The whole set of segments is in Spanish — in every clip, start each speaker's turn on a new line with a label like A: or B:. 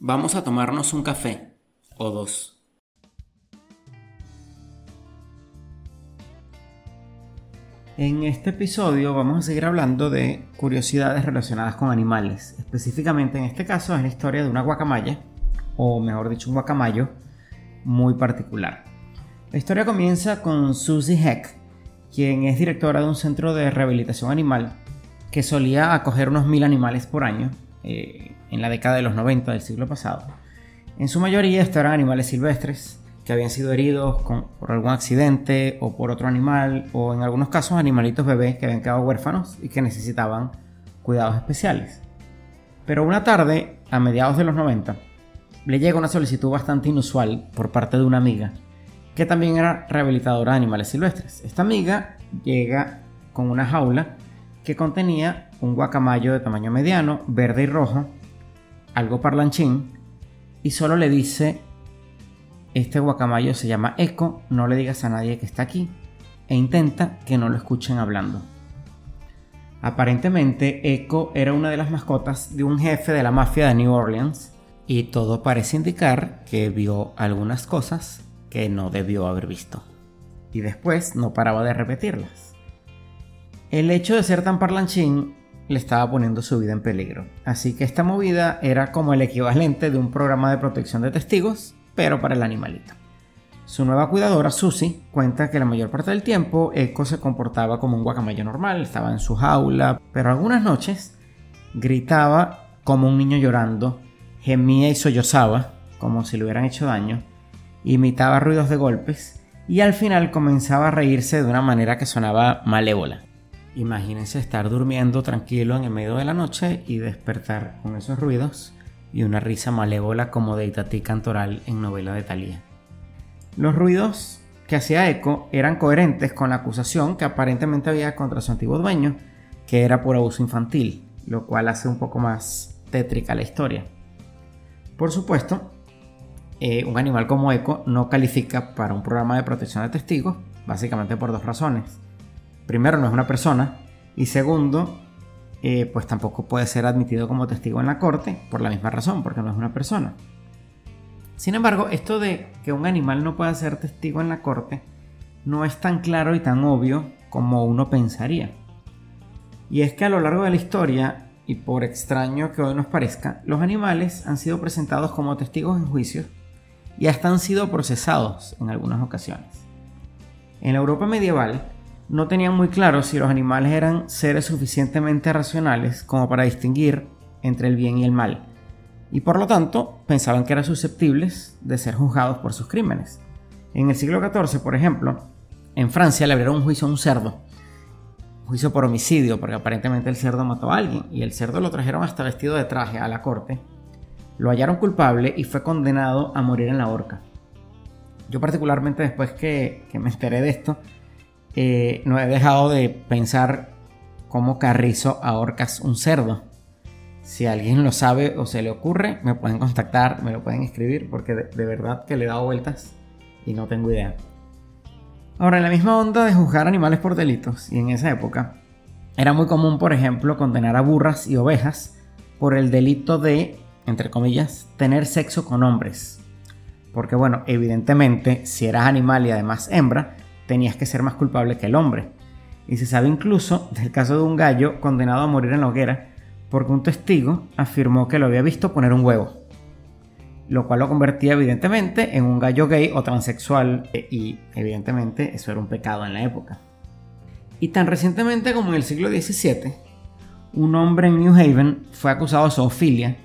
A: Vamos a tomarnos un café o dos. En este episodio vamos a seguir hablando de curiosidades relacionadas con animales. Específicamente en este caso es la historia de una guacamaya, o mejor dicho un guacamayo, muy particular. La historia comienza con Susie Heck, quien es directora de un centro de rehabilitación animal que solía acoger unos mil animales por año eh, en la década de los 90 del siglo pasado. En su mayoría estos eran animales silvestres que habían sido heridos por algún accidente o por otro animal o en algunos casos animalitos bebés que habían quedado huérfanos y que necesitaban cuidados especiales. Pero una tarde, a mediados de los 90, le llega una solicitud bastante inusual por parte de una amiga que también era rehabilitadora de animales silvestres. Esta amiga llega con una jaula que contenía un guacamayo de tamaño mediano, verde y rojo, algo parlanchín, y solo le dice, este guacamayo se llama Eco, no le digas a nadie que está aquí, e intenta que no lo escuchen hablando. Aparentemente, Echo era una de las mascotas de un jefe de la mafia de New Orleans, y todo parece indicar que vio algunas cosas que no debió haber visto. Y después no paraba de repetirlas. El hecho de ser tan parlanchín le estaba poniendo su vida en peligro. Así que esta movida era como el equivalente de un programa de protección de testigos, pero para el animalito. Su nueva cuidadora, Susie, cuenta que la mayor parte del tiempo Echo se comportaba como un guacamayo normal, estaba en su jaula, pero algunas noches gritaba como un niño llorando, gemía y sollozaba, como si le hubieran hecho daño, imitaba ruidos de golpes y al final comenzaba a reírse de una manera que sonaba malévola. Imagínense estar durmiendo tranquilo en el medio de la noche y despertar con esos ruidos y una risa malévola como de Itatí Cantoral en novela de Thalía. Los ruidos que hacía Eco eran coherentes con la acusación que aparentemente había contra su antiguo dueño, que era por abuso infantil, lo cual hace un poco más tétrica la historia. Por supuesto, eh, un animal como Eco no califica para un programa de protección de testigos, básicamente por dos razones primero no es una persona y segundo, eh, pues tampoco puede ser admitido como testigo en la corte por la misma razón, porque no es una persona. Sin embargo, esto de que un animal no pueda ser testigo en la corte no es tan claro y tan obvio como uno pensaría. Y es que a lo largo de la historia, y por extraño que hoy nos parezca, los animales han sido presentados como testigos en juicios y hasta han sido procesados en algunas ocasiones. En la Europa medieval, no tenían muy claro si los animales eran seres suficientemente racionales como para distinguir entre el bien y el mal, y por lo tanto pensaban que eran susceptibles de ser juzgados por sus crímenes. En el siglo XIV, por ejemplo, en Francia le abrieron un juicio a un cerdo, un juicio por homicidio, porque aparentemente el cerdo mató a alguien, y el cerdo lo trajeron hasta vestido de traje a la corte, lo hallaron culpable y fue condenado a morir en la horca. Yo particularmente después que, que me enteré de esto, eh, no he dejado de pensar cómo Carrizo ahorcas un cerdo. Si alguien lo sabe o se le ocurre, me pueden contactar, me lo pueden escribir, porque de, verdad que le he dado vueltas y no tengo idea. Ahora, en la misma onda de juzgar animales por delitos, y en esa época, era muy común, por ejemplo, condenar a burras y ovejas por el delito de, entre comillas, tener sexo con hombres. Porque bueno, evidentemente, si eras animal y además hembra, tenías que ser más culpable que el hombre. Y se sabe incluso del caso de un gallo condenado a morir en la hoguera porque un testigo afirmó que lo había visto poner un huevo, lo cual lo convertía evidentemente en un gallo gay o transexual e, y evidentemente eso era un pecado en la época. Y tan recientemente como en el siglo XVII, un hombre en New Haven fue acusado de zoofilia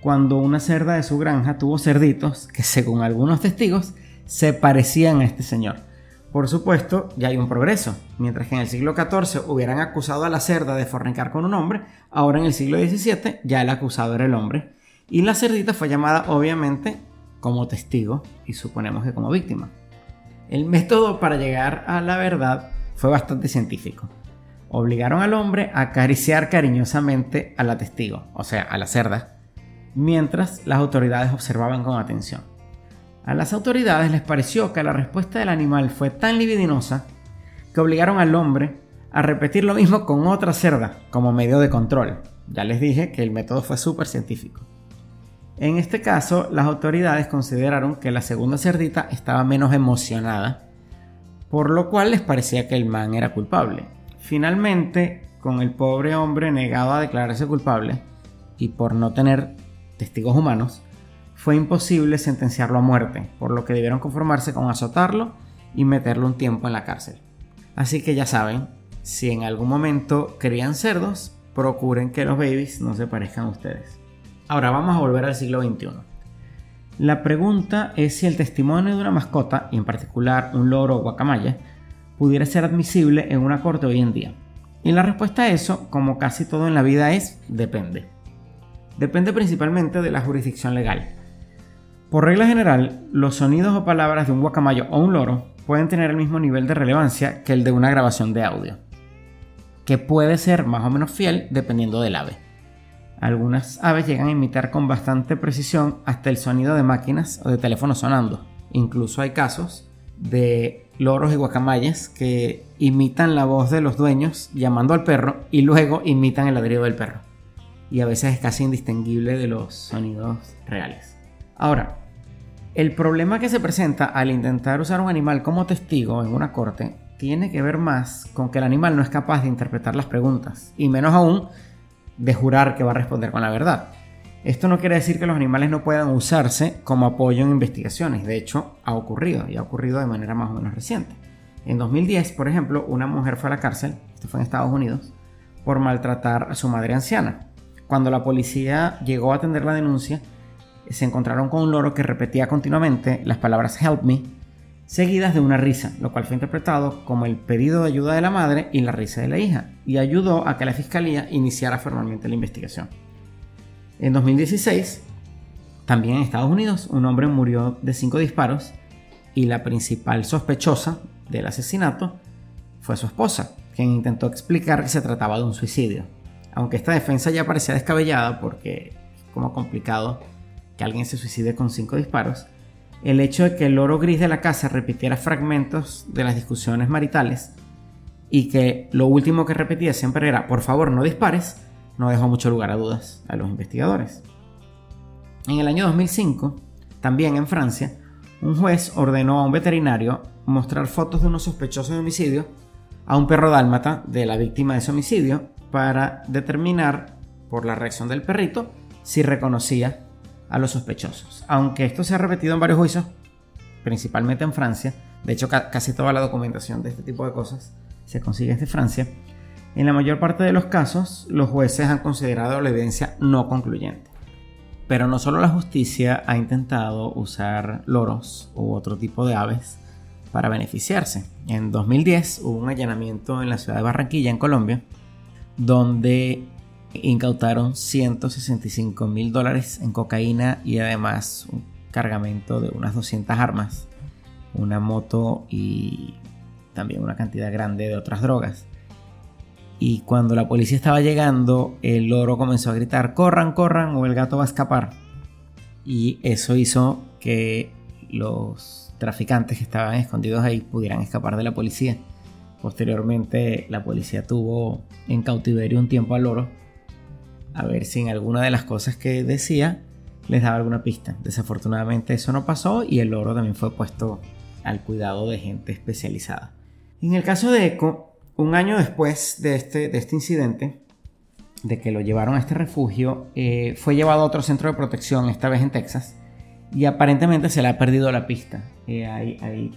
A: cuando una cerda de su granja tuvo cerditos que según algunos testigos se parecían a este señor. Por supuesto, ya hay un progreso. Mientras que en el siglo XIV hubieran acusado a la cerda de fornicar con un hombre, ahora en el siglo XVII ya el acusado era el hombre. Y la cerdita fue llamada obviamente como testigo y suponemos que como víctima. El método para llegar a la verdad fue bastante científico. Obligaron al hombre a acariciar cariñosamente a la testigo, o sea, a la cerda, mientras las autoridades observaban con atención. A las autoridades les pareció que la respuesta del animal fue tan libidinosa que obligaron al hombre a repetir lo mismo con otra cerda como medio de control. Ya les dije que el método fue súper científico. En este caso, las autoridades consideraron que la segunda cerdita estaba menos emocionada, por lo cual les parecía que el man era culpable. Finalmente, con el pobre hombre negado a declararse culpable y por no tener testigos humanos, fue imposible sentenciarlo a muerte, por lo que debieron conformarse con azotarlo y meterlo un tiempo en la cárcel. Así que ya saben, si en algún momento crían cerdos, procuren que los babies no se parezcan a ustedes. Ahora vamos a volver al siglo XXI. La pregunta es si el testimonio de una mascota, y en particular un loro o guacamaya, pudiera ser admisible en una corte hoy en día. Y la respuesta a eso, como casi todo en la vida, es depende. Depende principalmente de la jurisdicción legal. Por regla general, los sonidos o palabras de un guacamayo o un loro pueden tener el mismo nivel de relevancia que el de una grabación de audio, que puede ser más o menos fiel dependiendo del ave. Algunas aves llegan a imitar con bastante precisión hasta el sonido de máquinas o de teléfonos sonando. Incluso hay casos de loros y guacamayas que imitan la voz de los dueños llamando al perro y luego imitan el ladrido del perro. Y a veces es casi indistinguible de los sonidos reales. Ahora, el problema que se presenta al intentar usar un animal como testigo en una corte tiene que ver más con que el animal no es capaz de interpretar las preguntas, y menos aún de jurar que va a responder con la verdad. Esto no quiere decir que los animales no puedan usarse como apoyo en investigaciones, de hecho ha ocurrido y ha ocurrido de manera más o menos reciente. En 2010, por ejemplo, una mujer fue a la cárcel, esto fue en Estados Unidos, por maltratar a su madre anciana. Cuando la policía llegó a atender la denuncia, se encontraron con un loro que repetía continuamente las palabras help me, seguidas de una risa, lo cual fue interpretado como el pedido de ayuda de la madre y la risa de la hija, y ayudó a que la fiscalía iniciara formalmente la investigación. En 2016, también en Estados Unidos, un hombre murió de cinco disparos y la principal sospechosa del asesinato fue su esposa, quien intentó explicar que se trataba de un suicidio. Aunque esta defensa ya parecía descabellada porque es como complicado que alguien se suicide con cinco disparos, el hecho de que el loro gris de la casa repitiera fragmentos de las discusiones maritales y que lo último que repetía siempre era por favor no dispares, no dejó mucho lugar a dudas a los investigadores. En el año 2005, también en Francia, un juez ordenó a un veterinario mostrar fotos de unos sospechosos de homicidio a un perro dálmata de la víctima de ese homicidio para determinar por la reacción del perrito si reconocía a los sospechosos. Aunque esto se ha repetido en varios juicios, principalmente en Francia, de hecho casi toda la documentación de este tipo de cosas se consigue desde Francia, en la mayor parte de los casos los jueces han considerado la evidencia no concluyente. Pero no solo la justicia ha intentado usar loros u otro tipo de aves para beneficiarse. En 2010 hubo un allanamiento en la ciudad de Barranquilla, en Colombia, donde incautaron 165 mil dólares en cocaína y además un cargamento de unas 200 armas, una moto y también una cantidad grande de otras drogas. Y cuando la policía estaba llegando, el loro comenzó a gritar, corran, corran o el gato va a escapar. Y eso hizo que los traficantes que estaban escondidos ahí pudieran escapar de la policía. Posteriormente la policía tuvo en cautiverio un tiempo al loro a ver si en alguna de las cosas que decía les daba alguna pista. Desafortunadamente eso no pasó y el oro también fue puesto al cuidado de gente especializada. En el caso de Echo, un año después de este, de este incidente, de que lo llevaron a este refugio, eh, fue llevado a otro centro de protección, esta vez en Texas, y aparentemente se le ha perdido la pista. Eh, hay, hay,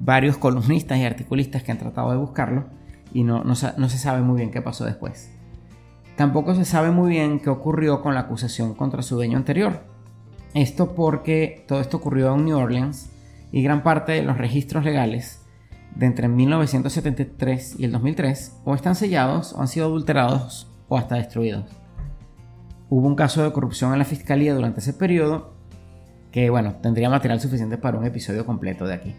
A: varios columnistas y articulistas que han tratado de buscarlo y no, no, no se sabe muy bien qué pasó después. Tampoco se sabe muy bien qué ocurrió con la acusación contra su dueño anterior. Esto porque todo esto ocurrió en New Orleans y gran parte de los registros legales de entre 1973 y el 2003 o están sellados o han sido adulterados o hasta destruidos. Hubo un caso de corrupción en la fiscalía durante ese periodo que, bueno, tendría material suficiente para un episodio completo de aquí.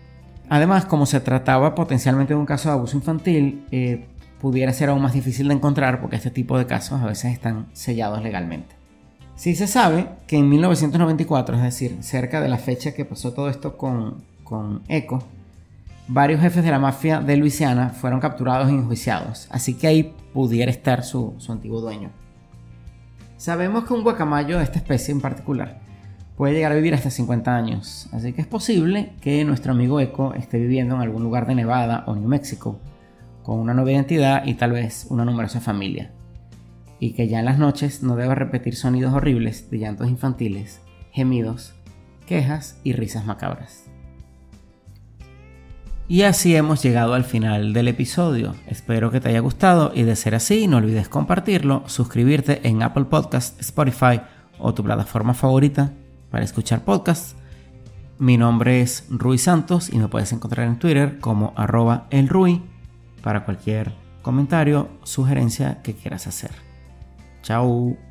A: Además, como se trataba potencialmente de un caso de abuso infantil, eh, pudiera ser aún más difícil de encontrar porque este tipo de casos a veces están sellados legalmente. Sí se sabe que en 1994, es decir, cerca de la fecha que pasó todo esto con, con Eco, varios jefes de la mafia de Luisiana fueron capturados y enjuiciados, así que ahí pudiera estar su, su antiguo dueño. Sabemos que un guacamayo de esta especie en particular puede llegar a vivir hasta 50 años, así que es posible que nuestro amigo Echo esté viviendo en algún lugar de Nevada o New Mexico, con una nueva identidad y tal vez una numerosa familia, y que ya en las noches no deba repetir sonidos horribles de llantos infantiles, gemidos, quejas y risas macabras. Y así hemos llegado al final del episodio. Espero que te haya gustado y de ser así no olvides compartirlo, suscribirte en Apple Podcast, Spotify o tu plataforma favorita para escuchar podcasts. Mi nombre es Rui Santos y me puedes encontrar en Twitter como arroba elrui para cualquier comentario, sugerencia que quieras hacer. Chao.